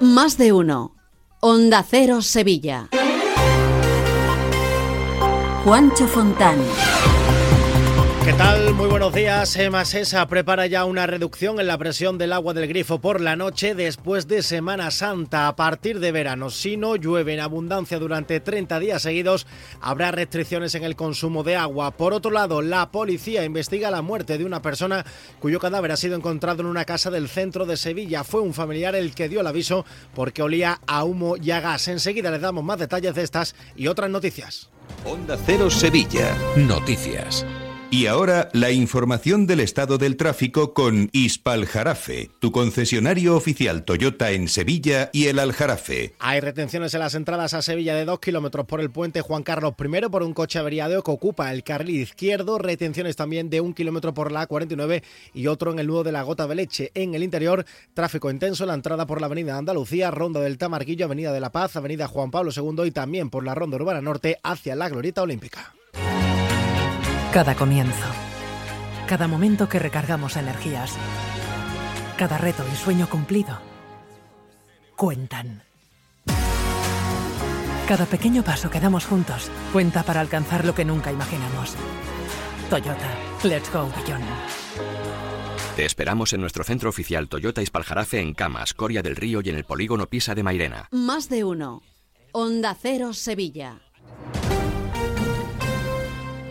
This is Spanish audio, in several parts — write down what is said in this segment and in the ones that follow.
Más de uno. Onda Cero Sevilla. Juancho Fontán. ¿Qué tal? Muy buenos días. Emasesa prepara ya una reducción en la presión del agua del grifo por la noche después de Semana Santa. A partir de verano, si no llueve en abundancia durante 30 días seguidos, habrá restricciones en el consumo de agua. Por otro lado, la policía investiga la muerte de una persona cuyo cadáver ha sido encontrado en una casa del centro de Sevilla. Fue un familiar el que dio el aviso porque olía a humo y a gas. Enseguida les damos más detalles de estas y otras noticias. Onda Cero Sevilla. Noticias. Y ahora la información del estado del tráfico con Ispaljarafe, tu concesionario oficial Toyota en Sevilla y el Aljarafe. Hay retenciones en las entradas a Sevilla de 2 kilómetros por el puente Juan Carlos I por un coche averiado que ocupa el carril izquierdo. Retenciones también de un kilómetro por la A49 y otro en el nudo de la Gota de Leche. En el interior, tráfico intenso en la entrada por la Avenida Andalucía, Ronda del Tamarquillo, Avenida de la Paz, Avenida Juan Pablo II y también por la Ronda Urbana Norte hacia la Glorieta Olímpica. Cada comienzo. Cada momento que recargamos energías. Cada reto y sueño cumplido. Cuentan. Cada pequeño paso que damos juntos cuenta para alcanzar lo que nunca imaginamos. Toyota, let's go beyond. Te esperamos en nuestro centro oficial Toyota Ispaljarafe en Camas, Coria del Río y en el polígono Pisa de Mairena. Más de uno. Onda Cero Sevilla.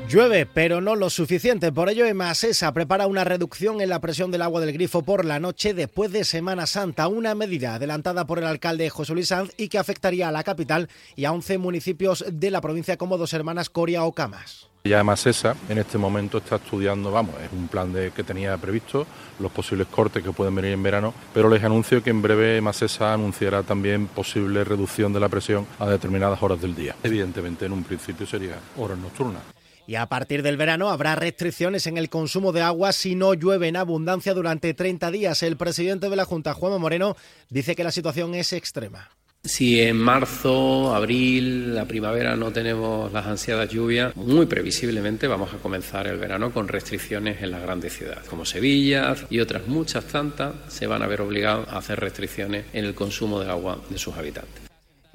Llueve, pero no lo suficiente. Por ello, Emasesa prepara una reducción en la presión del agua del grifo por la noche después de Semana Santa, una medida adelantada por el alcalde José Luis Sanz y que afectaría a la capital y a 11 municipios de la provincia como Dos Hermanas, Coria o Camas. Ya Emasesa en este momento está estudiando, vamos, es un plan de, que tenía previsto, los posibles cortes que pueden venir en verano, pero les anuncio que en breve Emasesa anunciará también posible reducción de la presión a determinadas horas del día. Evidentemente, en un principio sería horas nocturnas. Y a partir del verano habrá restricciones en el consumo de agua si no llueve en abundancia durante 30 días. El presidente de la Junta, Juan Moreno, dice que la situación es extrema. Si en marzo, abril, la primavera no tenemos las ansiadas lluvias, muy previsiblemente vamos a comenzar el verano con restricciones en las grandes ciudades, como Sevilla y otras muchas tantas, se van a ver obligados a hacer restricciones en el consumo de agua de sus habitantes.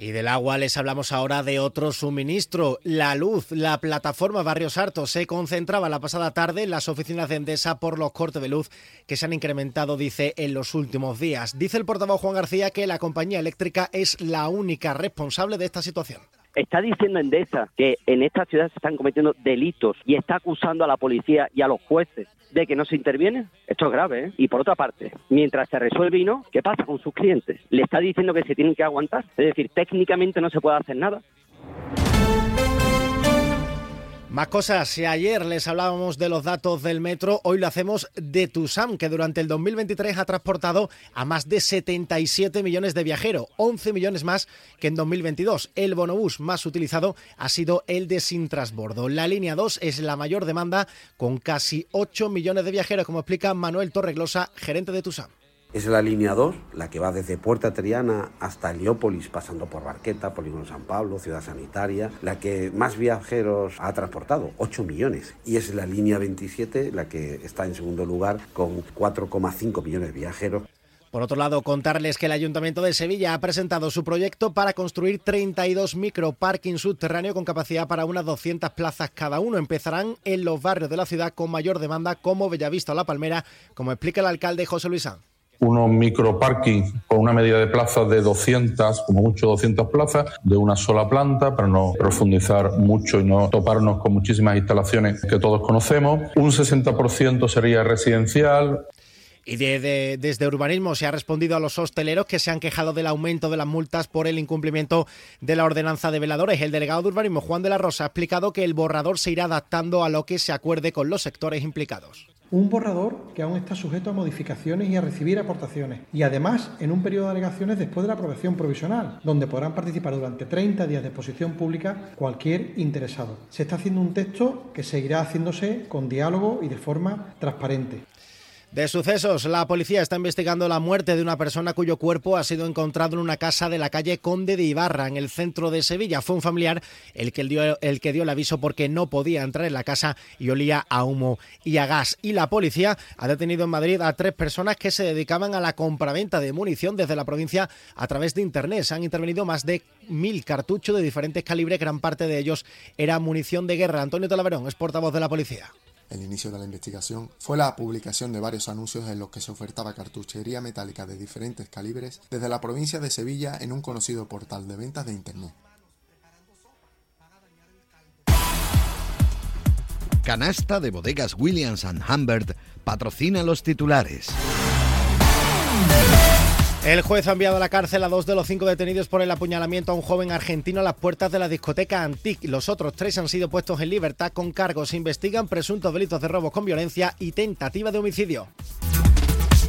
Y del agua les hablamos ahora de otro suministro, la luz. La plataforma Barrios Hartos se concentraba la pasada tarde en las oficinas de Endesa por los cortes de luz que se han incrementado, dice, en los últimos días. Dice el portavoz Juan García que la compañía eléctrica es la única responsable de esta situación. Está diciendo Endesa que en esta ciudad se están cometiendo delitos y está acusando a la policía y a los jueces de que no se interviene. Esto es grave, ¿eh? Y por otra parte, mientras se resuelve y no, ¿qué pasa con sus clientes? Le está diciendo que se tienen que aguantar. Es decir, técnicamente no se puede hacer nada. Más cosas, si ayer les hablábamos de los datos del metro, hoy lo hacemos de Tusam, que durante el 2023 ha transportado a más de 77 millones de viajeros, 11 millones más que en 2022. El bonobús más utilizado ha sido el de Sin Trasbordo. La línea 2 es la mayor demanda, con casi 8 millones de viajeros, como explica Manuel Torreglosa, gerente de Tusam. Es la línea 2, la que va desde Puerta Triana hasta Heliópolis, pasando por Barqueta, Polígono San Pablo, Ciudad Sanitaria, la que más viajeros ha transportado, 8 millones. Y es la línea 27, la que está en segundo lugar, con 4,5 millones de viajeros. Por otro lado, contarles que el Ayuntamiento de Sevilla ha presentado su proyecto para construir 32 microparking subterráneos con capacidad para unas 200 plazas cada uno. Empezarán en los barrios de la ciudad con mayor demanda como Bellavista o La Palmera, como explica el alcalde José Luis Sanz unos microparking con una medida de plazas de 200, como mucho 200 plazas, de una sola planta, para no profundizar mucho y no toparnos con muchísimas instalaciones que todos conocemos. Un 60% sería residencial. Y desde urbanismo se ha respondido a los hosteleros que se han quejado del aumento de las multas por el incumplimiento de la ordenanza de veladores. El delegado de urbanismo, Juan de la Rosa, ha explicado que el borrador se irá adaptando a lo que se acuerde con los sectores implicados. Un borrador que aún está sujeto a modificaciones y a recibir aportaciones. Y además en un periodo de alegaciones después de la aprobación provisional, donde podrán participar durante 30 días de exposición pública cualquier interesado. Se está haciendo un texto que seguirá haciéndose con diálogo y de forma transparente. De sucesos, la policía está investigando la muerte de una persona cuyo cuerpo ha sido encontrado en una casa de la calle Conde de Ibarra, en el centro de Sevilla. Fue un familiar el que dio, el que dio el aviso porque no podía entrar en la casa y olía a humo y a gas. Y la policía ha detenido en Madrid a tres personas que se dedicaban a la compraventa de munición desde la provincia a través de Internet. Se han intervenido más de mil cartuchos de diferentes calibres, gran parte de ellos era munición de guerra. Antonio Talaverón es portavoz de la policía. El inicio de la investigación fue la publicación de varios anuncios en los que se ofertaba cartuchería metálica de diferentes calibres desde la provincia de Sevilla en un conocido portal de ventas de Internet. Canasta de bodegas Williams ⁇ Humbert patrocina los titulares. El juez ha enviado a la cárcel a dos de los cinco detenidos por el apuñalamiento a un joven argentino a las puertas de la discoteca Antique. Los otros tres han sido puestos en libertad con cargos. Se investigan presuntos delitos de robos con violencia y tentativa de homicidio.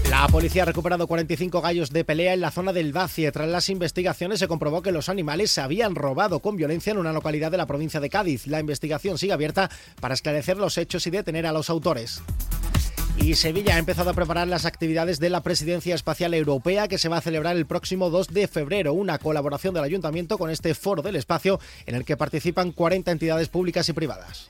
La policía ha recuperado 45 gallos de pelea en la zona del Bacie. Tras las investigaciones se comprobó que los animales se habían robado con violencia en una localidad de la provincia de Cádiz. La investigación sigue abierta para esclarecer los hechos y detener a los autores. Y Sevilla ha empezado a preparar las actividades de la Presidencia Espacial Europea que se va a celebrar el próximo 2 de febrero, una colaboración del Ayuntamiento con este foro del espacio en el que participan 40 entidades públicas y privadas.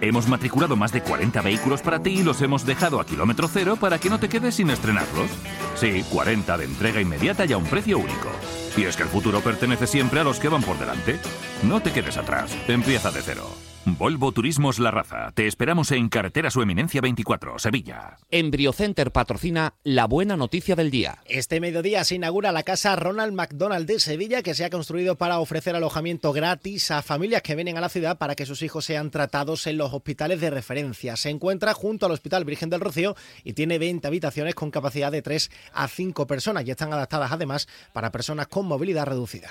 Hemos matriculado más de 40 vehículos para ti y los hemos dejado a kilómetro cero para que no te quedes sin estrenarlos. Sí, 40 de entrega inmediata y a un precio único. Y es que el futuro pertenece siempre a los que van por delante. No te quedes atrás, empieza de cero. Volvo Turismos La Raza. Te esperamos en Carretera Su Eminencia 24, Sevilla. Embriocenter patrocina la buena noticia del día. Este mediodía se inaugura la casa Ronald McDonald de Sevilla, que se ha construido para ofrecer alojamiento gratis a familias que vienen a la ciudad para que sus hijos sean tratados en los hospitales de referencia. Se encuentra junto al Hospital Virgen del Rocío y tiene 20 habitaciones con capacidad de 3 a 5 personas y están adaptadas además para personas con movilidad reducida.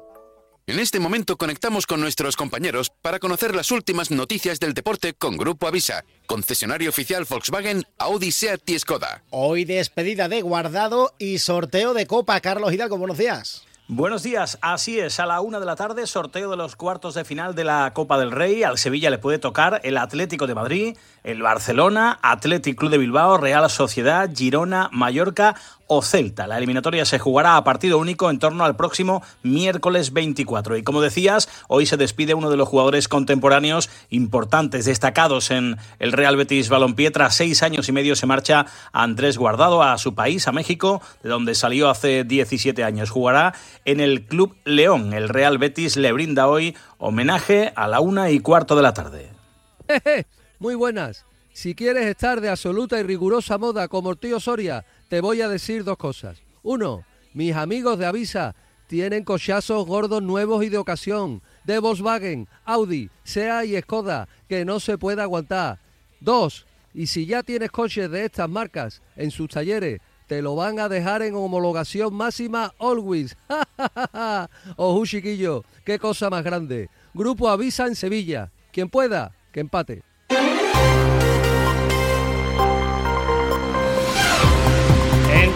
En este momento conectamos con nuestros compañeros para conocer las últimas noticias del deporte con Grupo Avisa, concesionario oficial Volkswagen, Audi, Seat y Skoda. Hoy despedida de Guardado y sorteo de Copa. Carlos Hidalgo, buenos días. Buenos días, así es, a la una de la tarde, sorteo de los cuartos de final de la Copa del Rey. Al Sevilla le puede tocar el Atlético de Madrid, el Barcelona, Athletic Club de Bilbao, Real Sociedad, Girona, Mallorca o Celta. La eliminatoria se jugará a partido único en torno al próximo miércoles 24. Y como decías, hoy se despide uno de los jugadores contemporáneos importantes, destacados en el Real Betis Balompié. Tras seis años y medio se marcha Andrés Guardado a su país, a México, de donde salió hace 17 años. Jugará en el Club León. El Real Betis le brinda hoy homenaje a la una y cuarto de la tarde. Muy buenas. Si quieres estar de absoluta y rigurosa moda como el tío Soria, te voy a decir dos cosas. Uno, mis amigos de Avisa tienen cochazos gordos nuevos y de ocasión, de Volkswagen, Audi, SEA y Skoda, que no se puede aguantar. Dos, y si ya tienes coches de estas marcas en sus talleres, te lo van a dejar en homologación máxima always. Ojo, chiquillo, qué cosa más grande. Grupo Avisa en Sevilla. Quien pueda, que empate.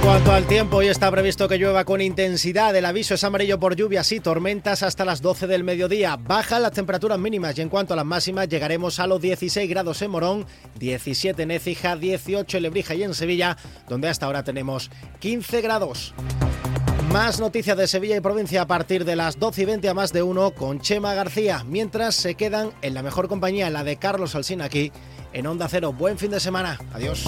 Cuanto al tiempo, hoy está previsto que llueva con intensidad. El aviso es amarillo por lluvias y tormentas hasta las 12 del mediodía. Bajan las temperaturas mínimas y en cuanto a las máximas llegaremos a los 16 grados en Morón, 17 en Écija, 18 en Lebrija y en Sevilla, donde hasta ahora tenemos 15 grados. Más noticias de Sevilla y provincia a partir de las 12 y 20 a más de uno con Chema García, mientras se quedan en la mejor compañía, la de Carlos Alsina aquí en Onda Cero. Buen fin de semana. Adiós.